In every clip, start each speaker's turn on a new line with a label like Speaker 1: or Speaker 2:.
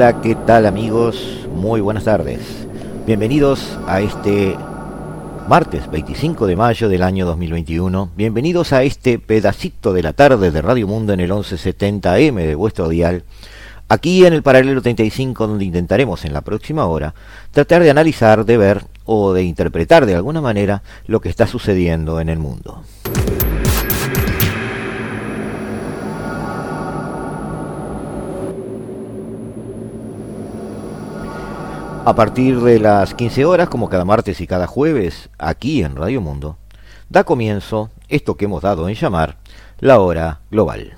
Speaker 1: Hola, ¿qué tal amigos? Muy buenas tardes. Bienvenidos a este martes 25 de mayo del año 2021. Bienvenidos a este pedacito de la tarde de Radio Mundo en el 1170M de vuestro dial. Aquí en el paralelo 35 donde intentaremos en la próxima hora tratar de analizar, de ver o de interpretar de alguna manera lo que está sucediendo en el mundo. A partir de las 15 horas, como cada martes y cada jueves, aquí en Radio Mundo, da comienzo esto que hemos dado en llamar la hora global.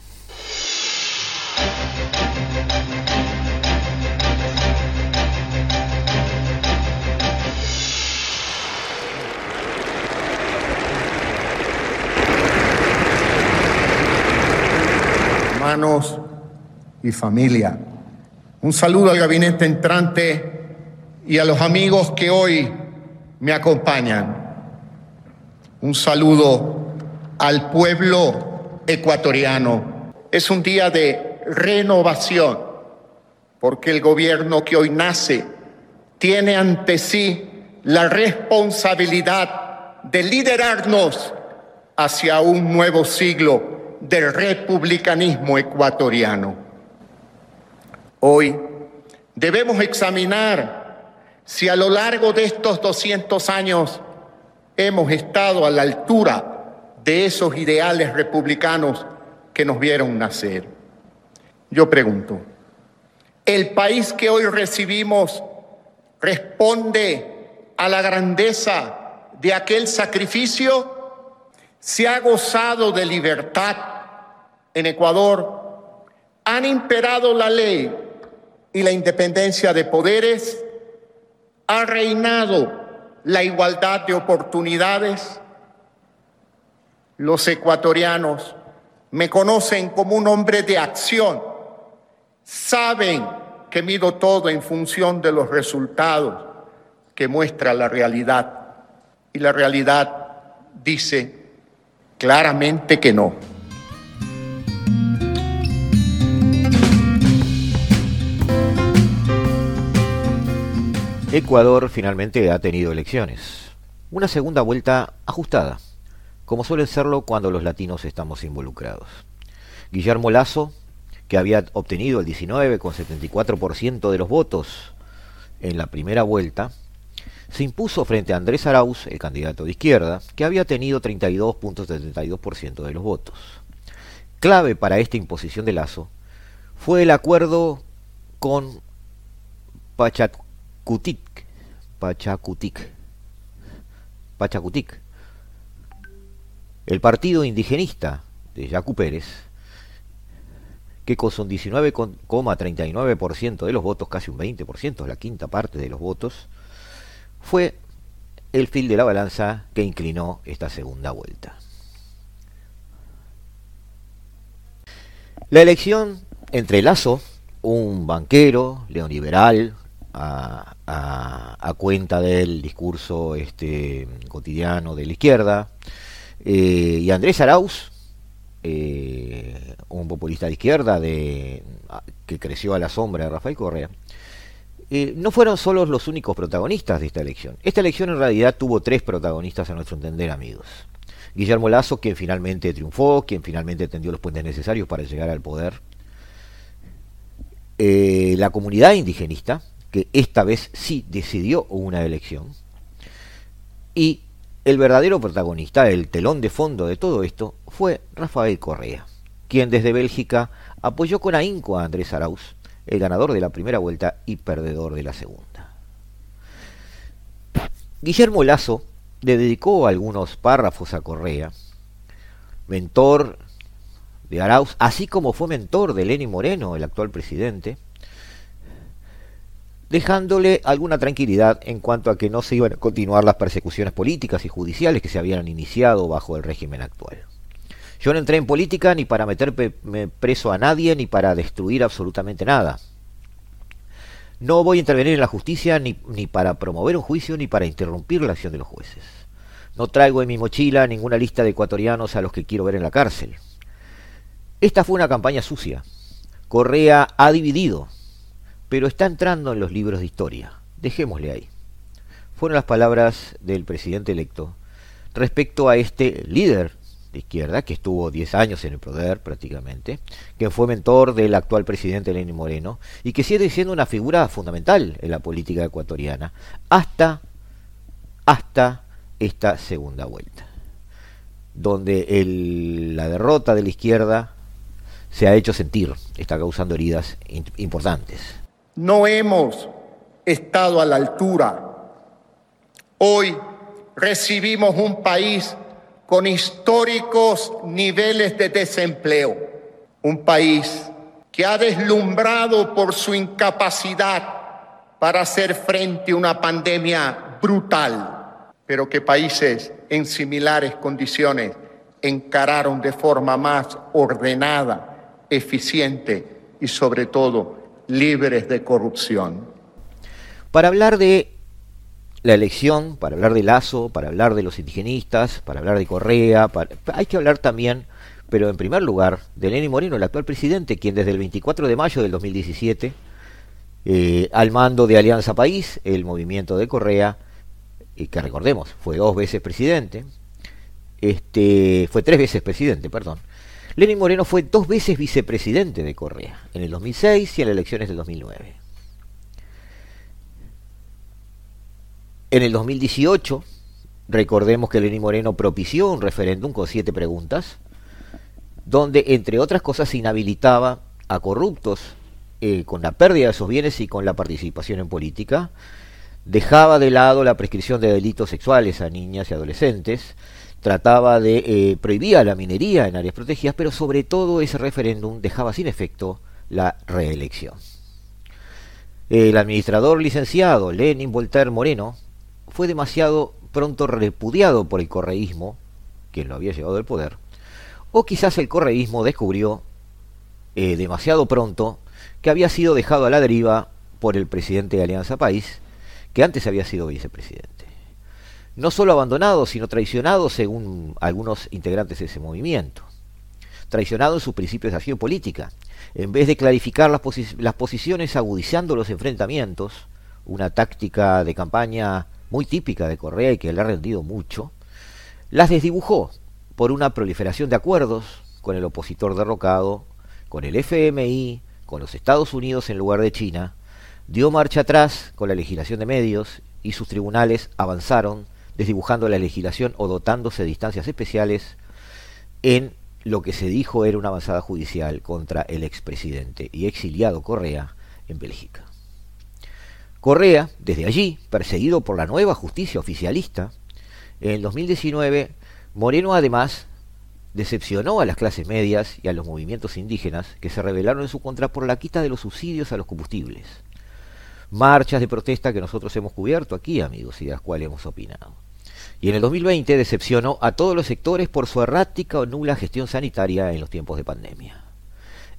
Speaker 2: Hermanos y familia, un saludo al gabinete entrante y a los amigos que hoy me acompañan. Un saludo al pueblo ecuatoriano. Es un día de renovación, porque el gobierno que hoy nace tiene ante sí la responsabilidad de liderarnos hacia un nuevo siglo del republicanismo ecuatoriano. Hoy debemos examinar si a lo largo de estos 200 años hemos estado a la altura de esos ideales republicanos que nos vieron nacer. Yo pregunto, ¿el país que hoy recibimos responde a la grandeza de aquel sacrificio? ¿Se ha gozado de libertad en Ecuador? ¿Han imperado la ley y la independencia de poderes? Ha reinado la igualdad de oportunidades. Los ecuatorianos me conocen como un hombre de acción. Saben que mido todo en función de los resultados que muestra la realidad. Y la realidad dice claramente que no.
Speaker 1: Ecuador finalmente ha tenido elecciones. Una segunda vuelta ajustada, como suele serlo cuando los latinos estamos involucrados. Guillermo Lazo, que había obtenido el 19,74% de los votos en la primera vuelta, se impuso frente a Andrés Arauz, el candidato de izquierda, que había tenido 32.72% de los votos. Clave para esta imposición de Lazo fue el acuerdo con Pachat Kutik, Pachacutic, Pachacutic, el partido indigenista de Yacu Pérez, que con su 19,39% de los votos, casi un 20%, la quinta parte de los votos, fue el fil de la balanza que inclinó esta segunda vuelta. La elección entre Lazo, un banquero, neoliberal, a, cuenta del discurso este, cotidiano de la izquierda. Eh, y Andrés Arauz, eh, un populista de izquierda de, que creció a la sombra de Rafael Correa, eh, no fueron solos los únicos protagonistas de esta elección. Esta elección en realidad tuvo tres protagonistas a nuestro entender, amigos. Guillermo Lazo, quien finalmente triunfó, quien finalmente tendió los puentes necesarios para llegar al poder. la comunidad indigenista, que esta vez sí decidió una elección. Y el verdadero protagonista, el telón de fondo de todo esto, fue Rafael Correa, quien desde Bélgica apoyó con ahínco a Andrés Arauz, el ganador de la primera vuelta y perdedor de la segunda. Guillermo Lazo le dedicó algunos párrafos a Correa, mentor de Arauz, así como fue mentor de Lenín Moreno, el actual presidente, dejándole alguna tranquilidad en cuanto a que no se iban a continuar las persecuciones políticas y judiciales que se habían iniciado bajo el régimen actual. Yo no entré en política ni para meterme preso a nadie ni para destruir absolutamente nada. No voy a intervenir en la justicia ni, ni para promover un juicio ni para interrumpir la acción de los jueces. No traigo en mi mochila ninguna lista de ecuatorianos a los que quiero ver en la cárcel. Esta fue una campaña sucia. Correa ha dividido pero está entrando en los libros de historia. Dejémosle ahí. Fueron las palabras del presidente electo respecto a este líder de izquierda que estuvo 10 años en el poder prácticamente, que fue mentor del actual presidente Lenín Moreno y que sigue siendo una figura fundamental en la política ecuatoriana hasta hasta esta segunda vuelta, donde la derrota de la izquierda se ha hecho sentir, está causando heridas importantes.
Speaker 2: No hemos estado a la altura. Hoy recibimos un país con históricos niveles de desempleo, un país que ha deslumbrado por su incapacidad para hacer frente a una pandemia brutal, pero que países en similares condiciones encararon de forma más ordenada, eficiente y sobre todo libres de corrupción.
Speaker 1: Para hablar de la elección, para hablar de Lazo, para hablar de los indigenistas, para hablar de Correa, hay que hablar también, pero en primer lugar, de Lenín Moreno, el actual presidente, quien desde el 24 de mayo del 2017, eh, al mando de Alianza País, el movimiento de Correa, y que recordemos, fue dos veces presidente, este, fue tres veces presidente, perdón, Lenín Moreno fue dos veces vicepresidente de Correa, en el 2006 y en las elecciones del 2009. En el 2018, recordemos que Lenín Moreno propició un referéndum con siete preguntas, donde, entre otras cosas, inhabilitaba a corruptos eh, con la pérdida de sus bienes y con la participación en política, dejaba de lado la prescripción de delitos sexuales a niñas y adolescentes, trataba de eh, prohibir la minería en áreas protegidas, pero sobre todo ese referéndum dejaba sin efecto la reelección. El administrador licenciado Lenin Voltaire Moreno fue demasiado pronto repudiado por el correísmo, quien lo había llevado al poder, o quizás el correísmo descubrió eh, demasiado pronto que había sido dejado a la deriva por el presidente de Alianza País, que antes había sido vicepresidente no solo abandonado, sino traicionado según algunos integrantes de ese movimiento. Traicionado en sus principios de acción política. En vez de clarificar las, las posiciones agudizando los enfrentamientos, una táctica de campaña muy típica de Correa y que le ha rendido mucho, las desdibujó por una proliferación de acuerdos con el opositor derrocado, con el FMI, con los Estados Unidos en lugar de China, dio marcha atrás con la legislación de medios y sus tribunales avanzaron desdibujando la legislación o dotándose de distancias especiales en lo que se dijo era una avanzada judicial contra el expresidente y exiliado Correa en Bélgica. Correa, desde allí, perseguido por la nueva justicia oficialista, en el 2019, Moreno además decepcionó a las clases medias y a los movimientos indígenas que se rebelaron en su contra por la quita de los subsidios a los combustibles. Marchas de protesta que nosotros hemos cubierto aquí, amigos, y de las cuales hemos opinado y en el 2020 decepcionó a todos los sectores por su errática o nula gestión sanitaria en los tiempos de pandemia.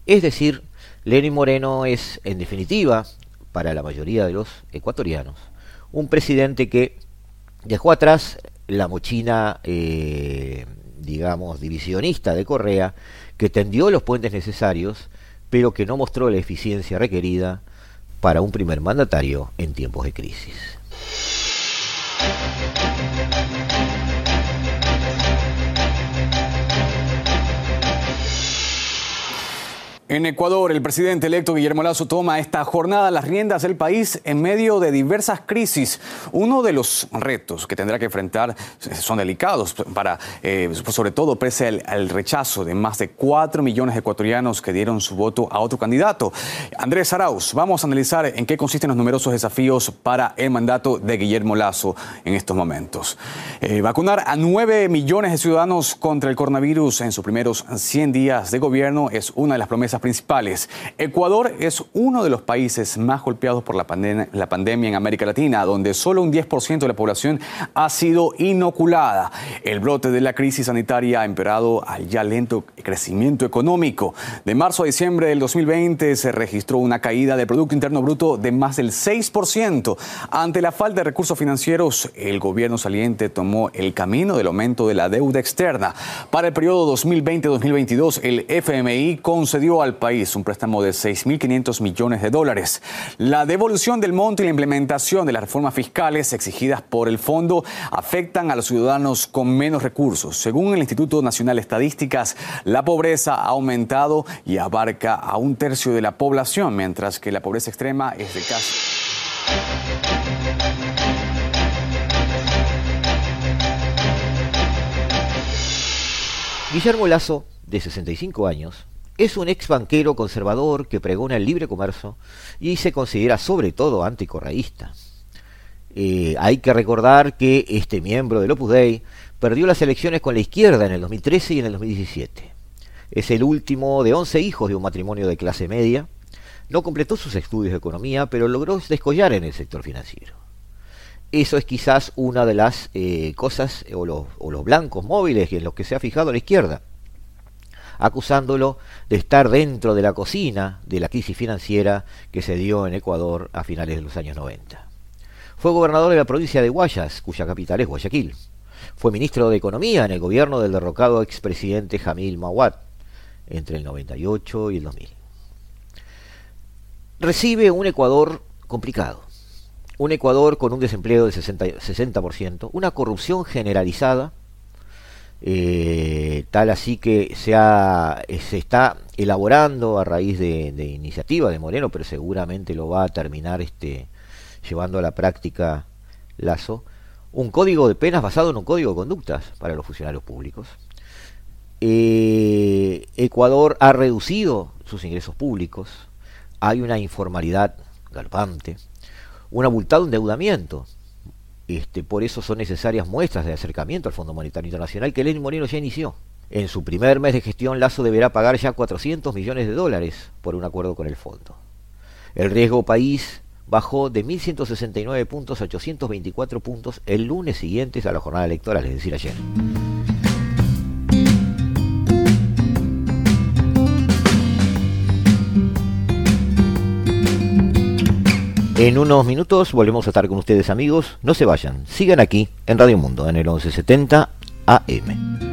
Speaker 1: Es decir, Lenín Moreno es, en definitiva, para la mayoría de los ecuatorianos, un presidente que dejó atrás la mochina, eh, digamos, divisionista de Correa, que tendió los puentes necesarios, pero que no mostró la eficiencia requerida para un primer mandatario en tiempos de crisis.
Speaker 3: En Ecuador, el presidente electo Guillermo Lazo toma esta jornada las riendas del país en medio de diversas crisis. Uno de los retos que tendrá que enfrentar son delicados, para, eh, sobre todo pese al, rechazo de más de 4 millones de ecuatorianos que dieron su voto a otro candidato. Andrés Arauz, vamos a analizar en qué consisten los numerosos desafíos para el mandato de Guillermo Lazo en estos momentos. Eh, vacunar a 9 millones de ciudadanos contra el coronavirus en sus primeros 100 días de gobierno es una de las promesas principales. Ecuador es uno de los países más golpeados por la, pandemia en América Latina, donde solo un 10% de la población ha sido inoculada. El brote de la crisis sanitaria ha empeorado al ya lento crecimiento económico. De marzo a diciembre del 2020 se registró una caída del Producto Interno Bruto de más del 6%. Ante la falta de recursos financieros, el gobierno saliente tomó el camino del aumento de la deuda externa. Para el periodo 2020-2022, el FMI concedió al país un préstamo de 6.500 millones de dólares. La devolución del monto y la implementación de las reformas fiscales exigidas por el fondo afectan a los ciudadanos con menos recursos. Según el Instituto Nacional de Estadísticas, la pobreza ha aumentado y abarca a un tercio de la población, mientras que la pobreza extrema es de casi...
Speaker 1: Guillermo Lazo, de 65 años, es un ex banquero conservador que pregona el libre comercio y se considera sobre todo anticorreísta. Eh, hay que recordar que este miembro del Opus Dei perdió las elecciones con la izquierda en el 2013 y en el 2017. Es el último de 11 hijos de un matrimonio de clase media. No completó sus estudios de economía, pero logró descollar en el sector financiero. Eso es quizás una de las eh, cosas o o los blancos móviles en los que se ha fijado la izquierda acusándolo de estar dentro de la cocina de la crisis financiera que se dio en Ecuador a finales de los años 90. Fue gobernador de la provincia de Guayas, cuya capital es Guayaquil. Fue ministro de Economía en el gobierno del derrocado expresidente Jamil Mawad entre el 98 y el 2000. Recibe un Ecuador complicado, un Ecuador con un desempleo del 60%, 60% una corrupción generalizada, eh, tal así que se, eh, se está elaborando a raíz de, iniciativa de Moreno, pero seguramente lo va a terminar este, llevando a la práctica Lazo, un código de penas basado en un código de conductas para los funcionarios públicos. Eh, Ecuador ha reducido sus ingresos públicos, hay una informalidad galopante, un abultado endeudamiento este, por eso son necesarias muestras de acercamiento al Fondo Monetario Internacional que Lenin Moreno ya inició. En su primer mes de gestión, Lazo deberá pagar ya 400 millones de dólares por un acuerdo con el fondo. El riesgo país bajó de 1.169 puntos a 824 puntos el lunes siguiente a la jornada electoral, es decir, ayer. En unos minutos volvemos a estar con ustedes amigos. No se vayan, sigan aquí en Radio Mundo en el 1170 AM.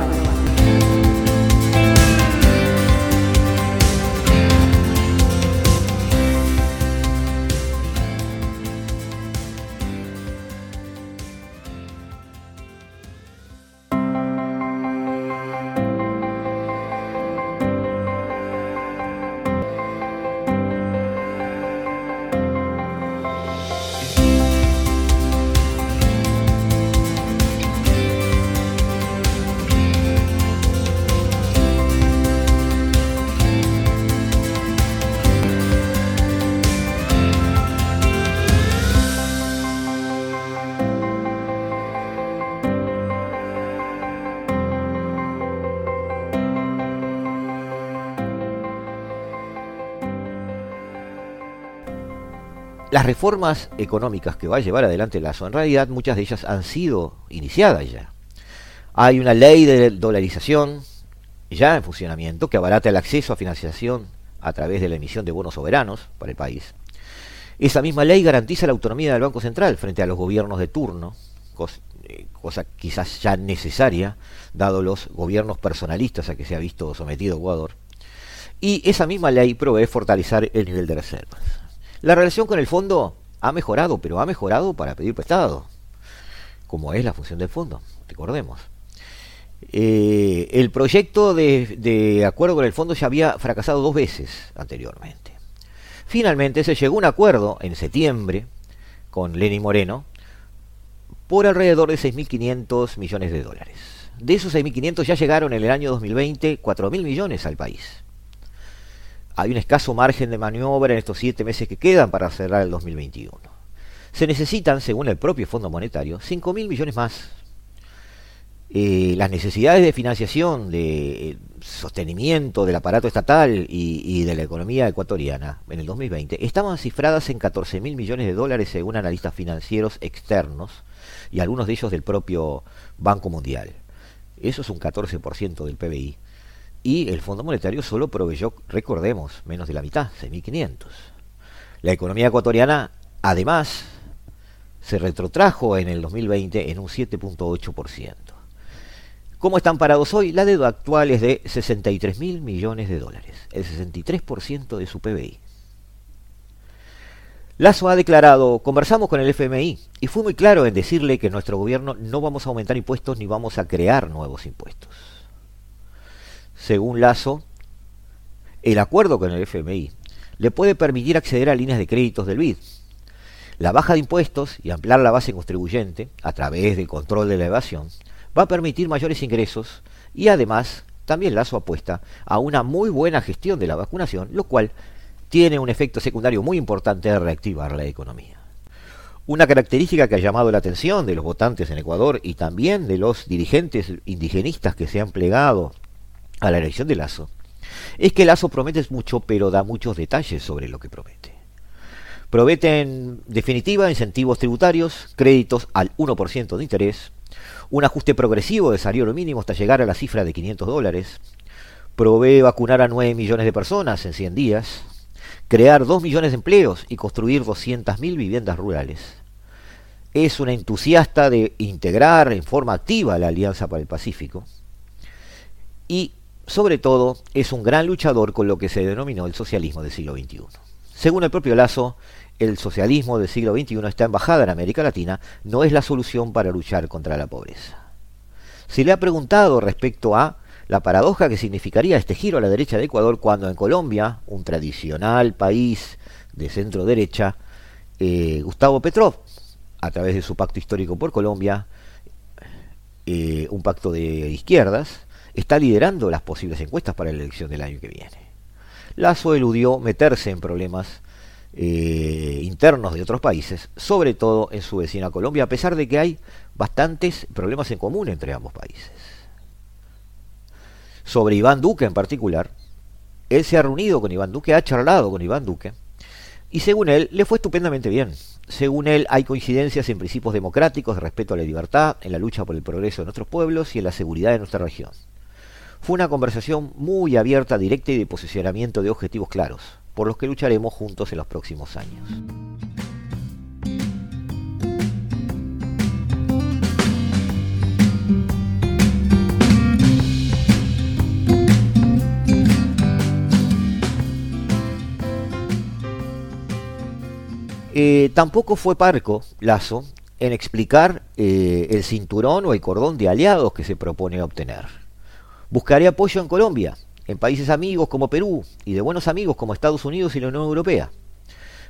Speaker 1: Las reformas económicas que va a llevar adelante Lazo, en realidad muchas de ellas han sido iniciadas ya. Hay una ley de dolarización ya en funcionamiento que abarata el acceso a financiación a través de la emisión de bonos soberanos para el país. Esa misma ley garantiza la autonomía del Banco Central frente a los gobiernos de turno, eh, cosa quizás ya necesaria, dado los gobiernos personalistas a que se ha visto sometido Ecuador. Y esa misma ley provee fortalecer el nivel de reservas. La relación con el fondo ha mejorado, pero ha mejorado para pedir prestado, como es la función del fondo, recordemos. Eh, el proyecto de, acuerdo con el fondo ya había fracasado dos veces anteriormente. Finalmente se llegó a un acuerdo en septiembre con Lenny Moreno por alrededor de 6.500 millones de dólares. De esos 6.500 ya llegaron en el año 2020 4.000 millones al país. Hay un escaso margen de maniobra en estos siete meses que quedan para cerrar el 2021. Se necesitan, según el propio Fondo Monetario, 5.000 millones más eh, las necesidades de financiación, de eh, sostenimiento del aparato estatal y, de la economía ecuatoriana en el 2020 estaban cifradas en 14 mil millones de dólares según analistas financieros externos y algunos de ellos del propio Banco Mundial. Eso es un 14% del PBI. Y el Fondo Monetario solo proveyó, recordemos, menos de la mitad, 6.500. La economía ecuatoriana, además, se retrotrajo en el 2020 en un 7.8%. ¿Cómo están parados hoy? La deuda actual es de 63 mil millones de dólares, el 63% de su PBI. Lazo ha declarado, conversamos con el FMI y fue muy claro en decirle que nuestro gobierno no vamos a aumentar impuestos ni vamos a crear nuevos impuestos. Según Lazo, el acuerdo con el FMI le puede permitir acceder a líneas de créditos del BID. La baja de impuestos y ampliar la base contribuyente a través del control de la evasión va a permitir mayores ingresos y además también Lazo apuesta a una muy buena gestión de la vacunación, lo cual tiene un efecto secundario muy importante de reactivar la economía. Una característica que ha llamado la atención de los votantes en Ecuador y también de los dirigentes indigenistas que se han plegado a la elección de Lazo es que Lazo promete mucho pero da muchos detalles sobre lo que promete. Promete en definitiva incentivos tributarios, créditos al 1% de interés, un ajuste progresivo de salario mínimo hasta llegar a la cifra de 500 dólares, provee vacunar a 9 millones de personas en 100 días, crear 2 millones de empleos y construir 200.000 viviendas rurales. Es una entusiasta de integrar en forma activa la Alianza para el Pacífico y, sobre todo, es un gran luchador con lo que se denominó el socialismo del siglo XXI. Según el propio Lazo, el socialismo del siglo XXI, está embajada en América Latina, no es la solución para luchar contra la pobreza. Se le ha preguntado respecto a la paradoja que significaría este giro a la derecha de Ecuador cuando en Colombia, un tradicional país de centro derecha, eh, Gustavo Petrov, a través de su pacto histórico por Colombia, eh, un pacto de izquierdas, está liderando las posibles encuestas para la elección del año que viene. Lazo eludió meterse en problemas eh, internos de otros países, sobre todo en su vecina Colombia, a pesar de que hay bastantes problemas en común entre ambos países. Sobre Iván Duque en particular, él se ha reunido con Iván Duque, ha charlado con Iván Duque, y según él le fue estupendamente bien. Según él hay coincidencias en principios democráticos de respeto a la libertad, en la lucha por el progreso de nuestros pueblos y en la seguridad de nuestra región. Fue una conversación muy abierta, directa y de posicionamiento de objetivos claros por los que lucharemos juntos en los próximos años. Eh, tampoco fue parco Lazo en explicar eh, el cinturón o el cordón de aliados que se propone obtener. Buscaré apoyo en Colombia, en países amigos como Perú y de buenos amigos como Estados Unidos y la Unión Europea,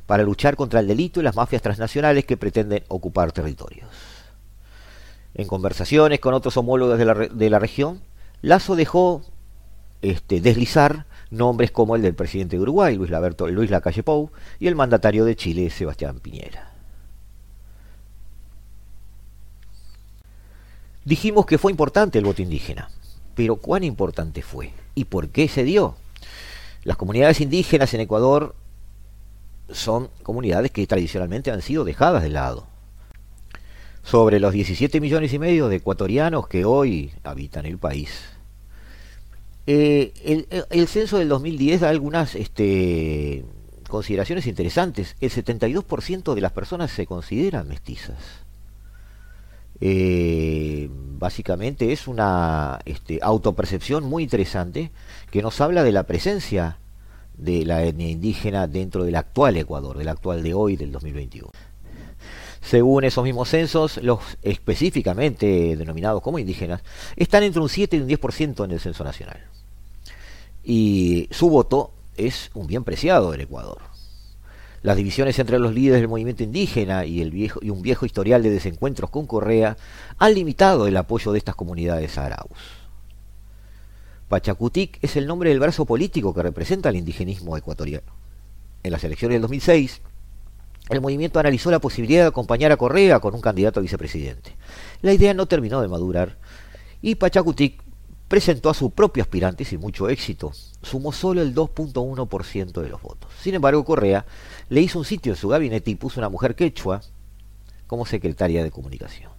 Speaker 1: para luchar contra el delito y las mafias transnacionales que pretenden ocupar territorios. En conversaciones con otros homólogos de la, región, Lazo dejó este, deslizar nombres como el del presidente de Uruguay, Luis, Laberto, Luis Lacalle Pou, y el mandatario de Chile, Sebastián Piñera. Dijimos que fue importante el voto indígena, pero ¿cuán importante fue? ¿Y por qué se dio? Las comunidades indígenas en Ecuador son comunidades que tradicionalmente han sido dejadas de lado. Sobre los 17 millones y medio de ecuatorianos que hoy habitan el país, el, el, censo del 2010 da algunas este, consideraciones interesantes. El 72% de las personas se consideran mestizas. Eh, básicamente es una este, autopercepción muy interesante que nos habla de la presencia de la etnia indígena dentro del actual Ecuador, del actual de hoy, del 2021. Según esos mismos censos, los específicamente denominados como indígenas están entre un 7 y un 10% en el censo nacional. Y su voto es un bien preciado en Ecuador. Las divisiones entre los líderes del movimiento indígena y, un viejo historial de desencuentros con Correa han limitado el apoyo de estas comunidades a Arauz. Pachacutic es el nombre del brazo político que representa al indigenismo ecuatoriano. En las elecciones del 2006, el movimiento analizó la posibilidad de acompañar a Correa con un candidato a vicepresidente. La idea no terminó de madurar y Pachacutic presentó a su propio aspirante sin mucho éxito. Sumó solo el 2.1% de los votos. Sin embargo, Correa le hizo un sitio en su gabinete y puso una mujer quechua como secretaria de comunicación.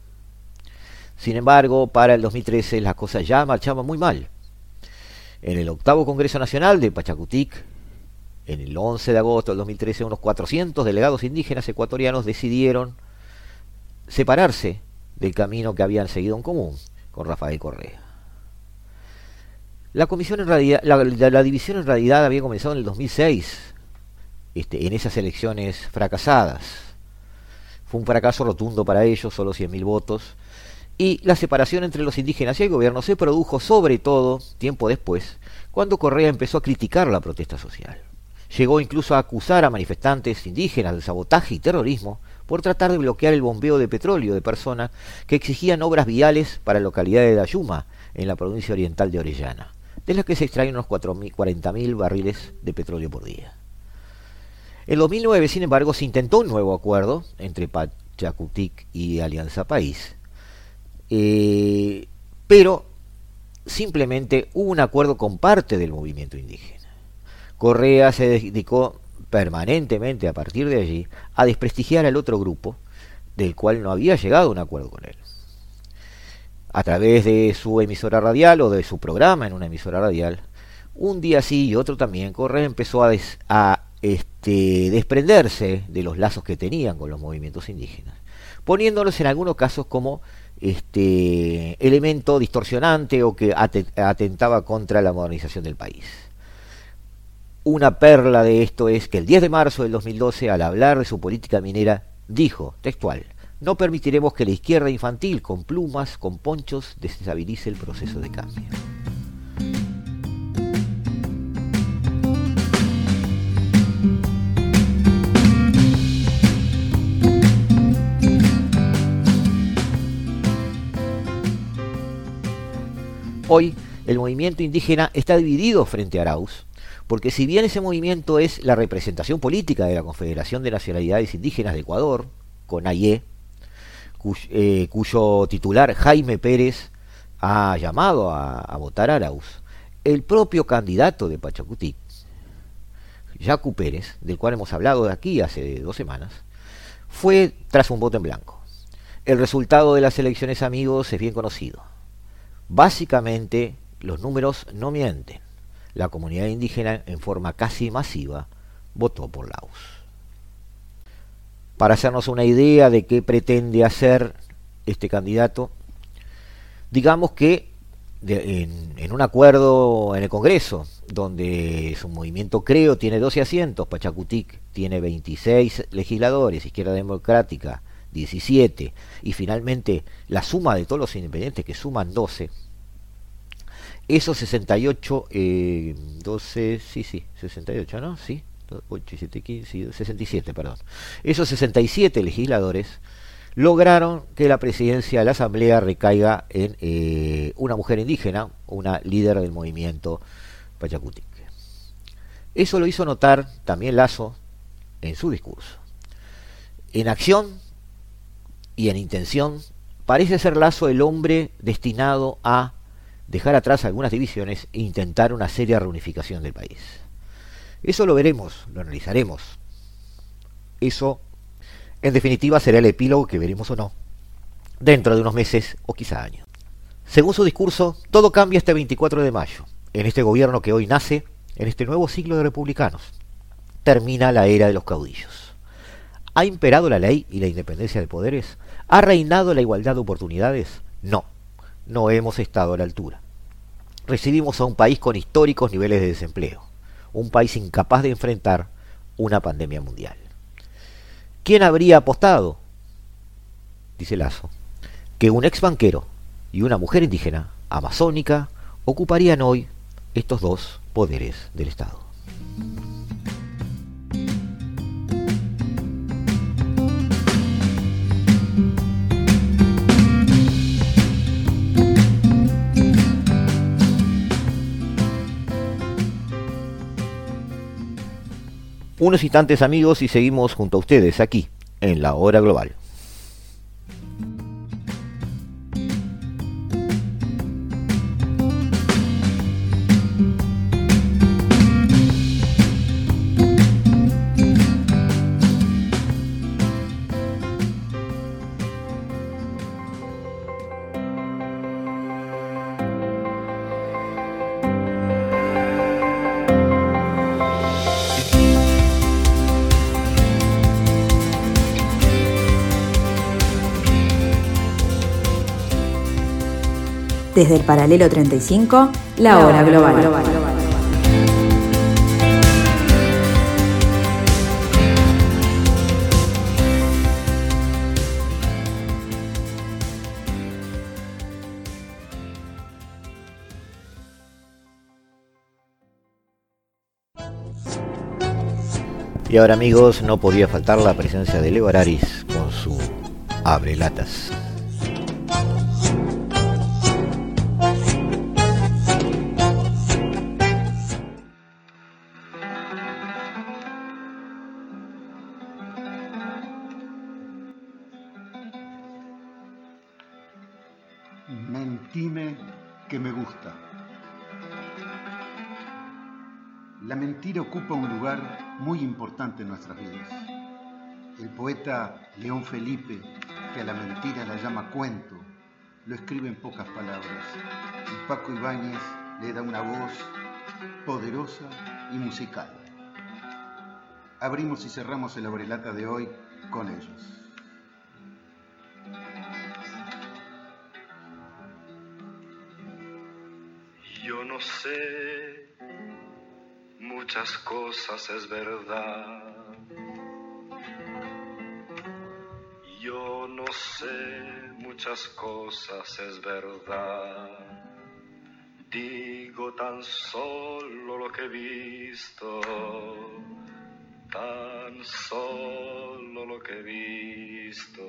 Speaker 1: Sin embargo, para el 2013 las cosas ya marchaban muy mal. En el octavo Congreso Nacional de Pachacutic, en el 11 de agosto del 2013, unos 400 delegados indígenas ecuatorianos decidieron separarse del camino que habían seguido en común con Rafael Correa. La, comisión en realidad, la, división en realidad había comenzado en el 2006, este, en esas elecciones fracasadas. Fue un fracaso rotundo para ellos, solo 100.000 votos. Y la separación entre los indígenas y el gobierno se produjo sobre todo tiempo después, cuando Correa empezó a criticar la protesta social. Llegó incluso a acusar a manifestantes indígenas de sabotaje y terrorismo por tratar de bloquear el bombeo de petróleo de personas que exigían obras viales para la localidad de Dayuma, en la provincia oriental de Orellana de las que se extraen unos 40.000 barriles de petróleo por día. En 2009, sin embargo, se intentó un nuevo acuerdo entre Pachacutic y Alianza País, eh, pero simplemente hubo un acuerdo con parte del movimiento indígena. Correa se dedicó permanentemente a partir de allí a desprestigiar al otro grupo, del cual no había llegado a un acuerdo con él a través de su emisora radial o de su programa en una emisora radial, un día sí y otro también, Correa empezó a, este, desprenderse de los lazos que tenían con los movimientos indígenas, poniéndolos en algunos casos como este elemento distorsionante o que atentaba contra la modernización del país. Una perla de esto es que el 10 de marzo del 2012, al hablar de su política minera, dijo, textual, no permitiremos que la izquierda infantil con plumas, con ponchos, desestabilice el proceso de cambio. Hoy el movimiento indígena está dividido frente a Arauz, porque si bien ese movimiento es la representación política de la Confederación de Nacionalidades Indígenas de Ecuador, CONAIE, eh, cuyo, titular Jaime Pérez ha llamado a, votar a Arauz, el propio candidato de Pachacutic, Jacu Pérez, del cual hemos hablado de aquí hace dos semanas, fue tras un voto en blanco. El resultado de las elecciones, amigos, es bien conocido. Básicamente, los números no mienten. La comunidad indígena, en forma casi masiva, votó por Laos para hacernos una idea de qué pretende hacer este candidato, digamos que en, un acuerdo en el Congreso, donde su movimiento Creo tiene 12 asientos, Pachacutic tiene 26 legisladores, Izquierda Democrática 17, y finalmente la suma de todos los independientes que suman 12, esos 68, 12, eh, sí, sí, 68, ¿no? Sí, 8 7, 15, 67, perdón. Esos 67 legisladores lograron que la presidencia de la Asamblea recaiga en eh, una mujer indígena, una líder del movimiento Pachacutic. Eso lo hizo notar también Lazo en su discurso. En acción y en intención, parece ser Lazo el hombre destinado a dejar atrás algunas divisiones e intentar una seria reunificación del país. Eso lo veremos, lo analizaremos. Eso, en definitiva, será el epílogo que veremos o no, dentro de unos meses o quizá años. Según su discurso, todo cambia este 24 de mayo. en este gobierno que hoy nace, en este nuevo ciclo de republicanos. Termina la era de los caudillos. ¿Ha imperado la ley y la independencia de poderes? ¿Ha reinado la igualdad de oportunidades? No, no hemos estado a la altura. Recibimos a un país con históricos niveles de desempleo, un país incapaz de enfrentar una pandemia mundial. ¿Quién habría apostado, dice Lazo, que un ex banquero y una mujer indígena, amazónica, ocuparían hoy estos dos poderes del Estado? Unos instantes amigos y seguimos junto a ustedes aquí, en la hora global.
Speaker 4: Desde el paralelo 35, la hora global.
Speaker 1: Y ahora amigos, no podía faltar la presencia de Leo Araris con su Abre Latas.
Speaker 5: Ocupa un lugar muy importante en nuestras vidas. El poeta León Felipe, que a la mentira la llama cuento, lo escribe en pocas palabras. Y Paco Ibáñez le da una voz poderosa y musical. Abrimos y cerramos el abrelata de hoy con ellos.
Speaker 6: Yo no sé muchas cosas, es verdad. Yo no sé muchas cosas, es verdad. Digo tan solo lo que he visto, tan solo lo que he visto.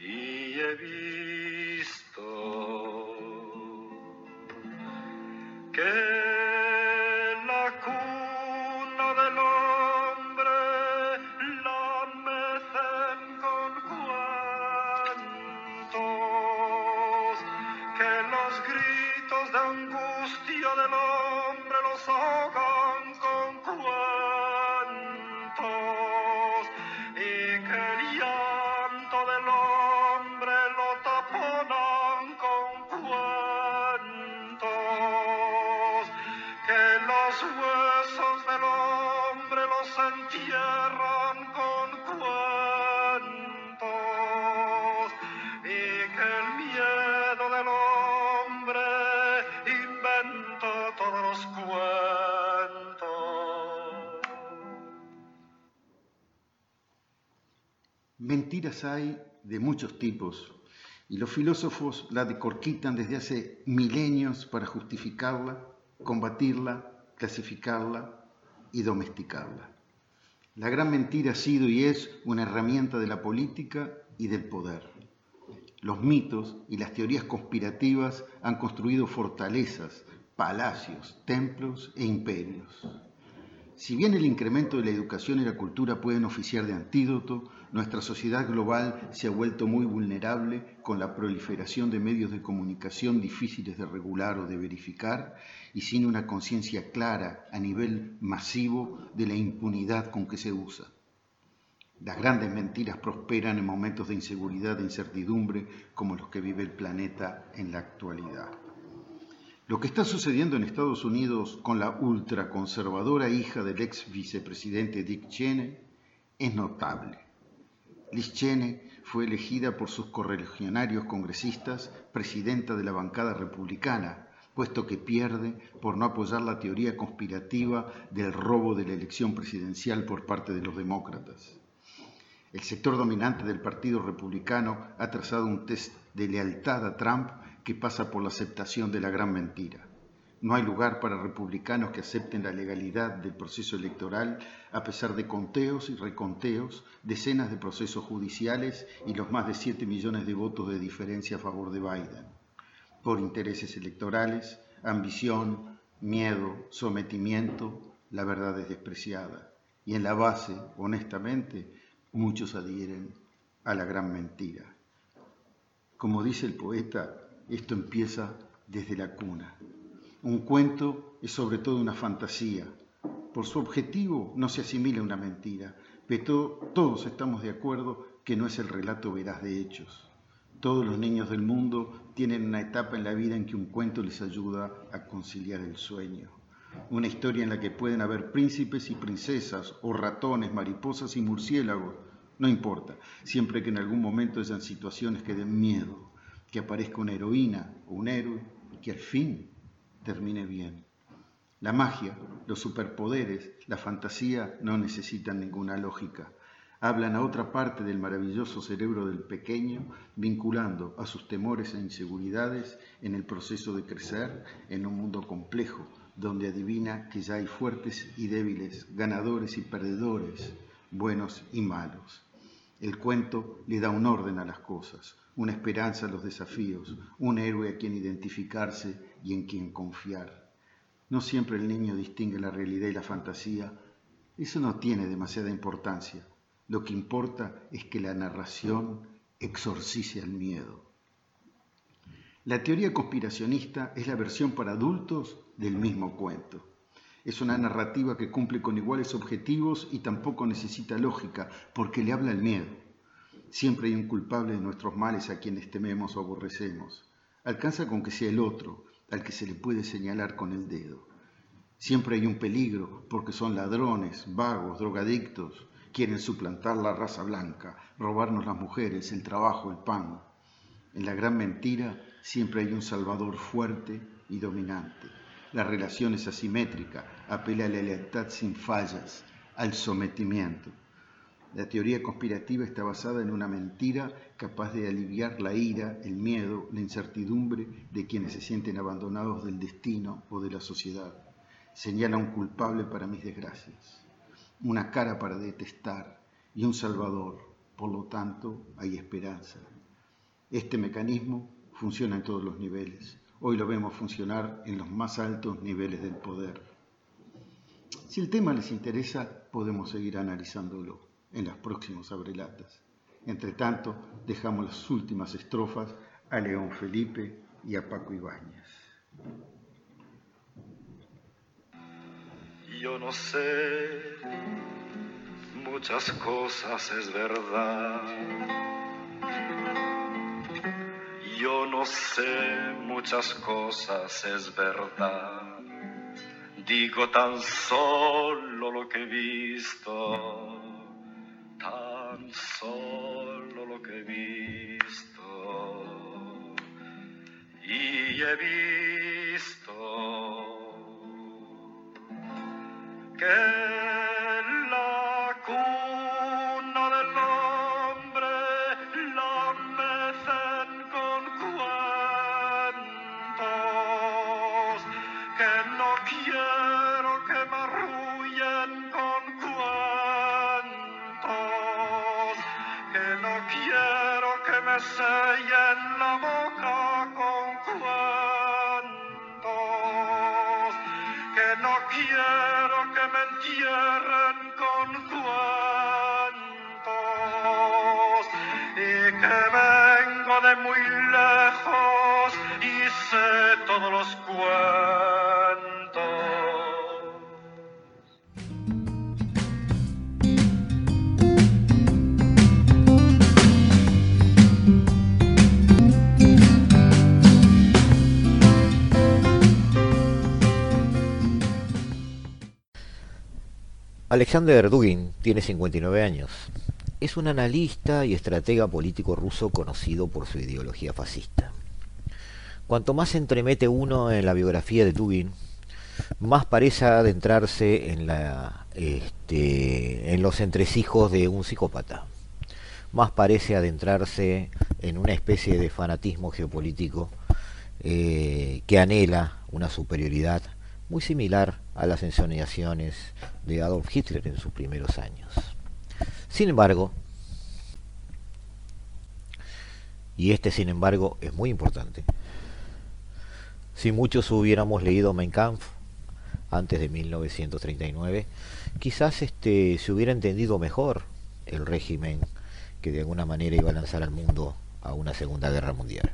Speaker 6: Y he visto
Speaker 5: Hay de muchos tipos y los filósofos la decorquitan desde hace milenios para justificarla, combatirla, clasificarla y domesticarla. La gran mentira ha sido y es una herramienta de la política y del poder. Los mitos y las teorías conspirativas han construido fortalezas, palacios, templos e imperios. Si bien el incremento de la educación y la cultura pueden oficiar de antídoto, nuestra sociedad global se ha vuelto muy vulnerable con la proliferación de medios de comunicación difíciles de regular o de verificar y sin una conciencia clara a nivel masivo de la impunidad con que se usa. Las grandes mentiras prosperan en momentos de inseguridad e incertidumbre como los que vive el planeta en la actualidad. Lo que está sucediendo en Estados Unidos con la ultraconservadora hija del ex vicepresidente Dick Cheney es notable. Liz Cheney fue elegida por sus correligionarios congresistas presidenta de la bancada republicana, puesto que pierde por no apoyar la teoría conspirativa del robo de la elección presidencial por parte de los demócratas. El sector dominante del Partido Republicano ha trazado un test de lealtad a Trump que pasa por la aceptación de la gran mentira. No hay lugar para republicanos que acepten la legalidad del proceso electoral a pesar de conteos y reconteos, decenas de procesos judiciales y los más de 7 millones de votos de diferencia a favor de Biden. Por intereses electorales, ambición, miedo, sometimiento, la verdad es despreciada. Y en la base, honestamente, muchos adhieren a la gran mentira. Como dice el poeta, esto empieza desde la cuna. Un cuento es sobre todo una fantasía. Por su objetivo no se asimila una mentira, pero todos estamos de acuerdo que no es el relato veraz de hechos. Todos los niños del mundo tienen una etapa en la vida en que un cuento les ayuda a conciliar el sueño. Una historia en la que pueden haber príncipes y princesas, o ratones, mariposas y murciélagos. No importa, siempre que en algún momento hayan situaciones que den miedo, que aparezca una heroína o un héroe y que al fin termine bien. La magia, los superpoderes, la fantasía no necesitan ninguna lógica. Hablan a otra parte del maravilloso cerebro del pequeño, vinculando a sus temores e inseguridades en el proceso de crecer en un mundo complejo, donde adivina que ya hay fuertes y débiles, ganadores y perdedores, buenos y malos. El cuento le da un orden a las cosas, una esperanza a los desafíos, un héroe a quien identificarse y en quien confiar. No siempre el niño distingue la realidad y la fantasía. Eso no tiene demasiada importancia. Lo que importa es que la narración exorcice al miedo. La teoría conspiracionista es la versión para adultos del mismo cuento. Es una narrativa que cumple con iguales objetivos y tampoco necesita lógica, porque le habla el miedo. Siempre hay un culpable de nuestros males a quienes tememos o aborrecemos. Alcanza con que sea el otro, al que se le puede señalar con el dedo. Siempre hay un peligro porque son ladrones, vagos, drogadictos, quieren suplantar la raza blanca, robarnos las mujeres, el trabajo, el pan. En la gran mentira siempre hay un salvador fuerte y dominante. La relación es asimétrica, apela a la lealtad sin fallas, al sometimiento. La teoría conspirativa está basada en una mentira capaz de aliviar la ira, el miedo, la incertidumbre de quienes se sienten abandonados del destino o de la sociedad. Señala un culpable para mis desgracias, una cara para detestar y un salvador. Por lo tanto, hay esperanza. Este mecanismo funciona en todos los niveles. Hoy lo vemos funcionar en los más altos niveles del poder. Si el tema les interesa, podemos seguir analizándolo en las próximas abrelatas. Entre tanto, dejamos las últimas estrofas a León Felipe y a Paco Ibáñez.
Speaker 6: Yo no sé muchas cosas, es verdad. Yo no sé muchas cosas, es verdad. Digo tan solo lo que he visto tan solo lo que he visto y he visto que
Speaker 1: Alexander Dugin tiene 59 años. Es un analista y estratega político ruso conocido por su ideología fascista. Cuanto más se entremete uno en la biografía de Dugin, más parece adentrarse este, en los entresijos de un psicópata. Más parece adentrarse en una especie de fanatismo geopolítico eh, que anhela una superioridad muy similar a las ensoñaciones de Adolf Hitler en sus primeros años. Sin embargo, y este sin embargo es muy importante, si muchos hubiéramos leído Mein Kampf antes de 1939, quizás este, se hubiera entendido mejor el régimen que de alguna manera iba a lanzar al mundo a una Segunda Guerra Mundial.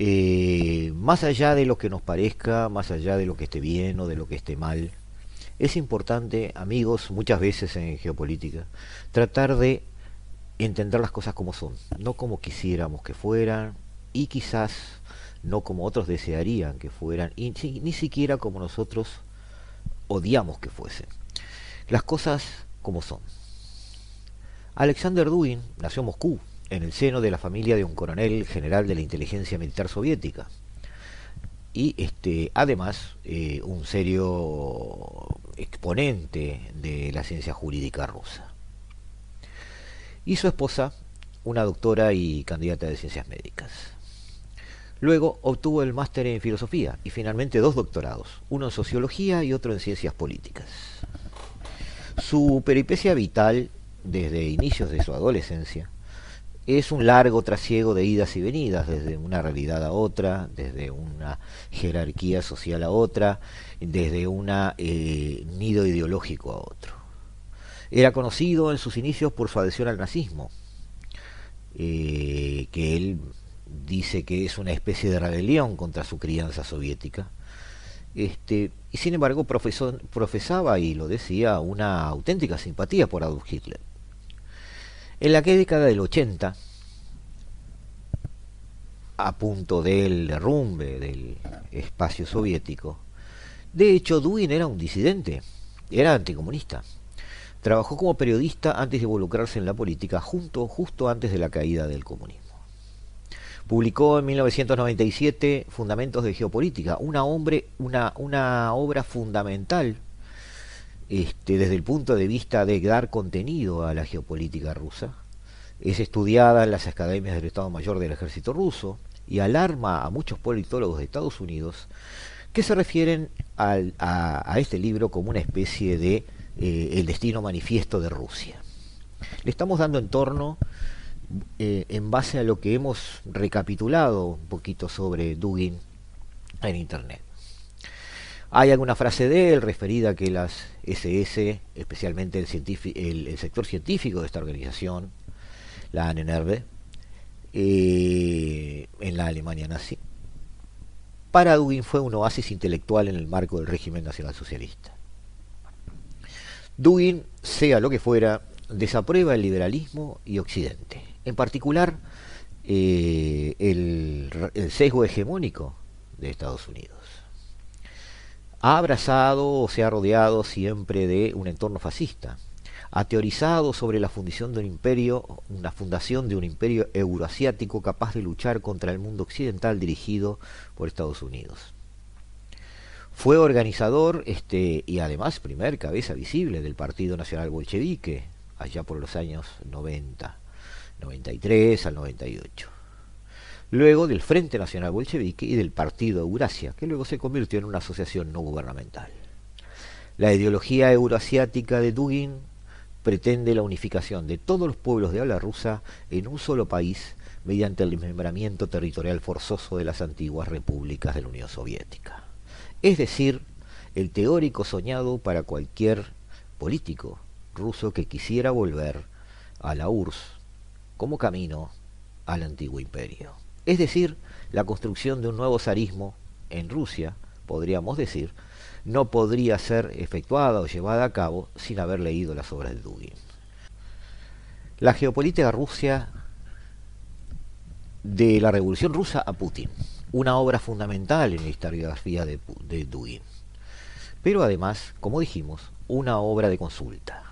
Speaker 1: Eh, más allá de lo que nos parezca, más allá de lo que esté bien o de lo que esté mal, es importante, amigos, muchas veces en geopolítica, tratar de entender las cosas como son, no como quisiéramos que fueran y quizás no como otros desearían que fueran y ni siquiera como nosotros odiamos que fuesen. Las cosas como son. Alexander Dugin nació en Moscú en el seno de la familia de un coronel general de la inteligencia militar soviética. Y este además eh, un serio exponente de la ciencia jurídica rusa. Y su esposa una doctora y candidata de ciencias médicas. Luego obtuvo el máster en filosofía y finalmente dos doctorados uno en sociología y otro en ciencias políticas. Su peripecia vital desde inicios de su adolescencia es un largo trasiego de idas y venidas, desde una realidad a otra, desde una jerarquía social a otra, desde un eh, nido ideológico a otro. Era conocido en sus inicios por su adhesión al nazismo, eh, que él dice que es una especie de rebelión contra su crianza soviética. Este, y sin embargo profesaba y lo decía una auténtica simpatía por Adolf Hitler. En la década del 80, a punto del derrumbe del espacio soviético, de hecho Dugin era un disidente, era anticomunista. Trabajó como periodista antes de involucrarse en la política, justo antes de la caída del comunismo. Publicó en 1997 Fundamentos de Geopolítica, una, hombre, una obra fundamental este, desde el punto de vista de dar contenido a la geopolítica rusa. Es estudiada en las academias del Estado Mayor del Ejército Ruso y alarma a muchos politólogos de Estados Unidos que se refieren a, este libro como una especie de eh, el destino manifiesto de Rusia. Le estamos dando en torno, eh, en base a lo que hemos recapitulado un poquito sobre Dugin en Internet. Hay alguna frase de él referida a que las SS, especialmente el, el, sector científico de esta organización, la ANNRB, eh, en la Alemania nazi, para Dugin fue un oasis intelectual en el marco del régimen nacional socialista. Dugin, sea lo que fuera, desaprueba el liberalismo y Occidente, en particular eh, el sesgo hegemónico de Estados Unidos ha abrazado o se ha rodeado siempre de un entorno fascista. Ha teorizado sobre la fundación de un imperio, una fundación de un imperio euroasiático capaz de luchar contra el mundo occidental dirigido por Estados Unidos. Fue organizador este, y además primer cabeza visible del Partido Nacional Bolchevique, allá por los años 90, 93 al 98 luego del Frente Nacional Bolchevique y del Partido Eurasia, que luego se convirtió en una asociación no gubernamental. La ideología euroasiática de Dugin pretende la unificación de todos los pueblos de habla rusa en un solo país mediante el desmembramiento territorial forzoso de las antiguas repúblicas de la Unión Soviética. Es decir, el teórico soñado para cualquier político ruso que quisiera volver a la URSS como camino al antiguo imperio. Es decir, la construcción de un nuevo zarismo en Rusia, podríamos decir, no podría ser efectuada o llevada a cabo sin haber leído las obras de Dugin. La geopolítica Rusia de la Revolución Rusa a Putin, una obra fundamental en la historiografía de, de Dugin. Pero además, como dijimos, una obra de consulta.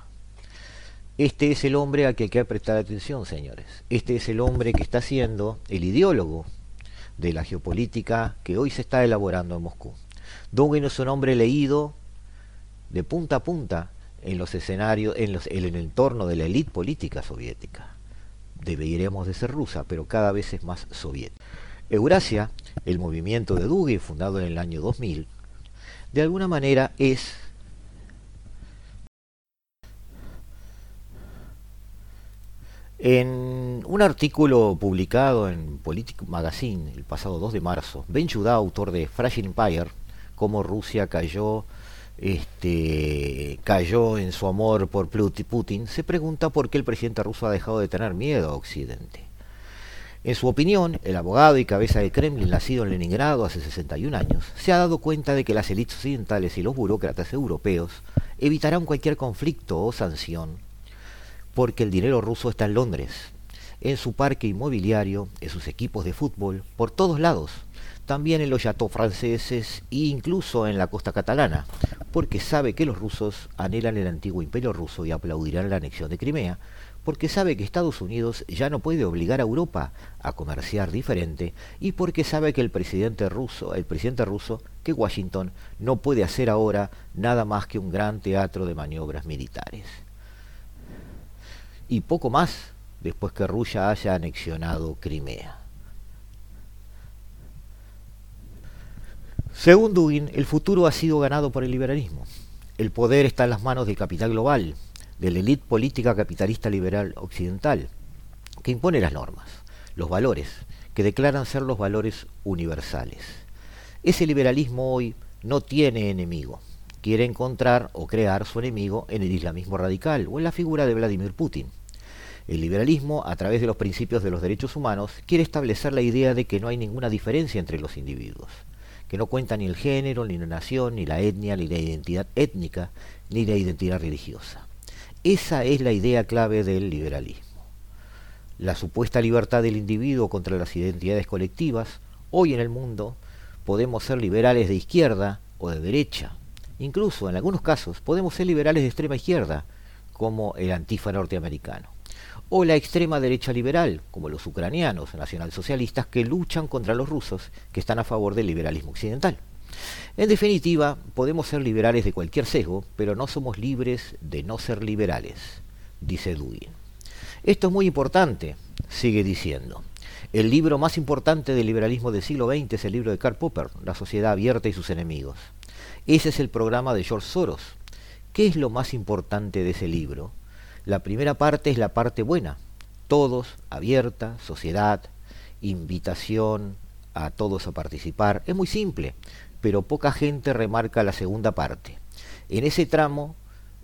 Speaker 1: Este es el hombre al que hay que prestar atención, señores. Este es el hombre que está siendo el ideólogo de la geopolítica que hoy se está elaborando en Moscú. Dugin es un hombre leído de punta a punta en los escenarios, en, los, en el entorno de la élite política soviética. Deberíamos de ser rusa, pero cada vez es más soviética. Eurasia, el movimiento de Dugin, fundado en el año 2000, de alguna manera es En un artículo publicado en Politic Magazine el pasado 2 de marzo, Ben Judá, autor de Fragile Empire, cómo Rusia cayó, este, cayó en su amor por Putin, se pregunta por qué el presidente ruso ha dejado de tener miedo a Occidente. En su opinión, el abogado y cabeza del Kremlin, nacido en Leningrado hace 61 años, se ha dado cuenta de que las élites occidentales y los burócratas europeos evitarán cualquier conflicto o sanción porque el dinero ruso está en Londres, en su parque inmobiliario, en sus equipos de fútbol, por todos lados, también en los chateaux franceses e incluso en la costa catalana, porque sabe que los rusos anhelan el antiguo imperio ruso y aplaudirán la anexión de Crimea, porque sabe que Estados Unidos ya no puede obligar a Europa a comerciar diferente y porque sabe que el presidente ruso, el presidente ruso, que Washington no puede hacer ahora nada más que un gran teatro de maniobras militares. Y poco más después que Rusia haya anexionado Crimea. Según Dugin, el futuro ha sido ganado por el liberalismo. El poder está en las manos del capital global, de la élite política capitalista liberal occidental, que impone las normas, los valores, que declaran ser los valores universales. Ese liberalismo hoy no tiene enemigo. Quiere encontrar o crear su enemigo en el islamismo radical o en la figura de Vladimir Putin. El liberalismo, a través de los principios de los derechos humanos, quiere establecer la idea de que no hay ninguna diferencia entre los individuos, que no cuenta ni el género, ni la nación, ni la etnia, ni la identidad étnica, ni la identidad religiosa. Esa es la idea clave del liberalismo. La supuesta libertad del individuo contra las identidades colectivas, hoy en el mundo podemos ser liberales de izquierda o de derecha. Incluso en algunos casos podemos ser liberales de extrema izquierda, como el antifa norteamericano. O la extrema derecha liberal, como los ucranianos nacionalsocialistas que luchan contra los rusos, que están a favor del liberalismo occidental. En definitiva, podemos ser liberales de cualquier sesgo, pero no somos libres de no ser liberales, dice Dugin. Esto es muy importante, sigue diciendo. El libro más importante del liberalismo del siglo XX es el libro de Karl Popper, La sociedad abierta y sus enemigos. Ese es el programa de George Soros. ¿Qué es lo más importante de ese libro? La primera parte es la parte buena. Todos, abierta, sociedad, invitación a todos a participar. Es muy simple pero poca gente remarca la segunda parte. En ese tramo,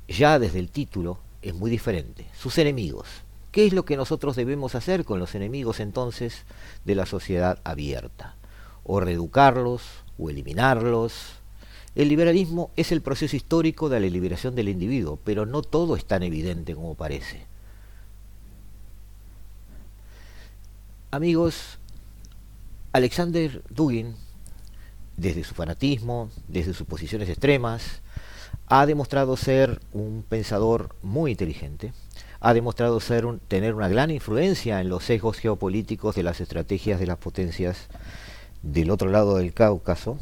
Speaker 1: ya desde el título, es muy diferente. Sus enemigos. ¿Qué es lo que nosotros debemos hacer con los enemigos entonces de la sociedad abierta? O reeducarlos, o eliminarlos. El liberalismo es el proceso histórico de la liberación del individuo, pero no todo es tan evidente como parece. Amigos, Alexander Dugin desde su fanatismo, desde sus posiciones extremas, ha demostrado ser un pensador muy inteligente, ha demostrado ser tener una gran influencia en los sesgos geopolíticos de las estrategias de las potencias del otro lado del Cáucaso,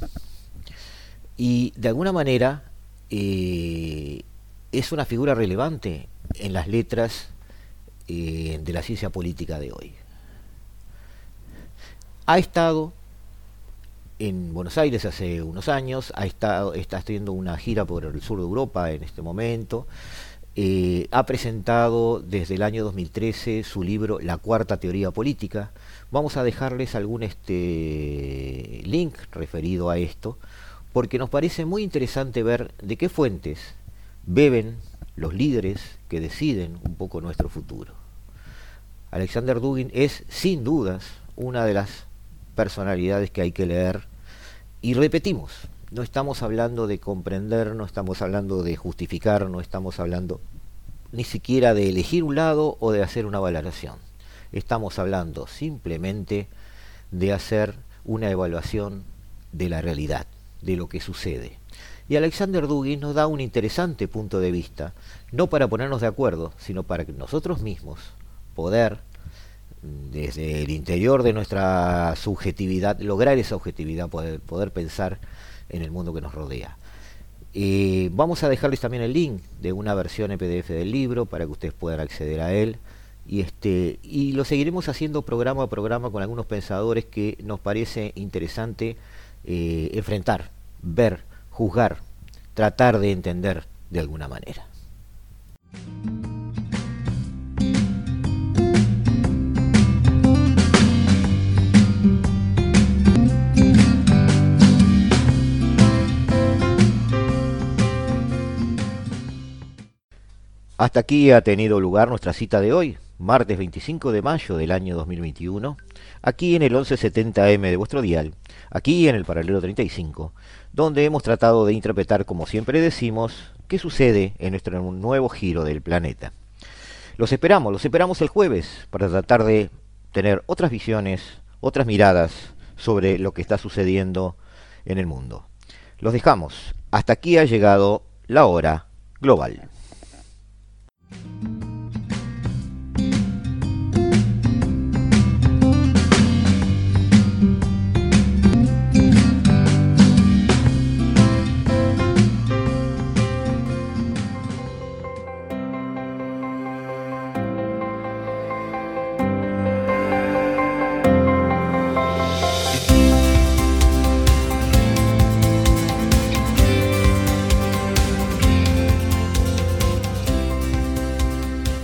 Speaker 1: y de alguna manera eh, es una figura relevante en las letras eh, de la ciencia política de hoy. Ha estado en Buenos Aires hace unos años, ha estado, está haciendo una gira por el sur de Europa en este momento. Eh, ha presentado desde el año 2013 su libro La Cuarta Teoría Política. Vamos a dejarles algún este link referido a esto, porque nos parece muy interesante ver de qué fuentes beben los líderes que deciden un poco nuestro futuro. Alexander Dugin es, sin dudas, una de las personalidades que hay que leer y repetimos, no estamos hablando de comprender, no estamos hablando de justificar, no estamos hablando ni siquiera de elegir un lado o de hacer una valoración. Estamos hablando simplemente de hacer una evaluación de la realidad. De lo que sucede. Y Alexander Dugin nos da un interesante punto de vista, no para ponernos de acuerdo, sino para que nosotros mismos poder, desde el interior de nuestra subjetividad, lograr esa objetividad, poder, poder pensar en el mundo que nos rodea. Y vamos a dejarles también el link de una versión en PDF del libro para que ustedes puedan acceder a él. Y, este, y lo seguiremos haciendo programa a programa con algunos pensadores que nos parece interesante eh, enfrentar, ver, juzgar, tratar de entender de alguna manera. Hasta aquí ha tenido lugar nuestra cita de hoy, martes 25 de mayo del año 2021, aquí en el 1170M de vuestro dial, aquí en el paralelo 35, donde hemos tratado de interpretar, como siempre decimos, qué sucede en nuestro nuevo giro del planeta. Los esperamos, los esperamos el jueves para tratar de tener otras visiones, otras miradas sobre lo que está sucediendo en el mundo. Los dejamos. Hasta aquí ha llegado la hora global.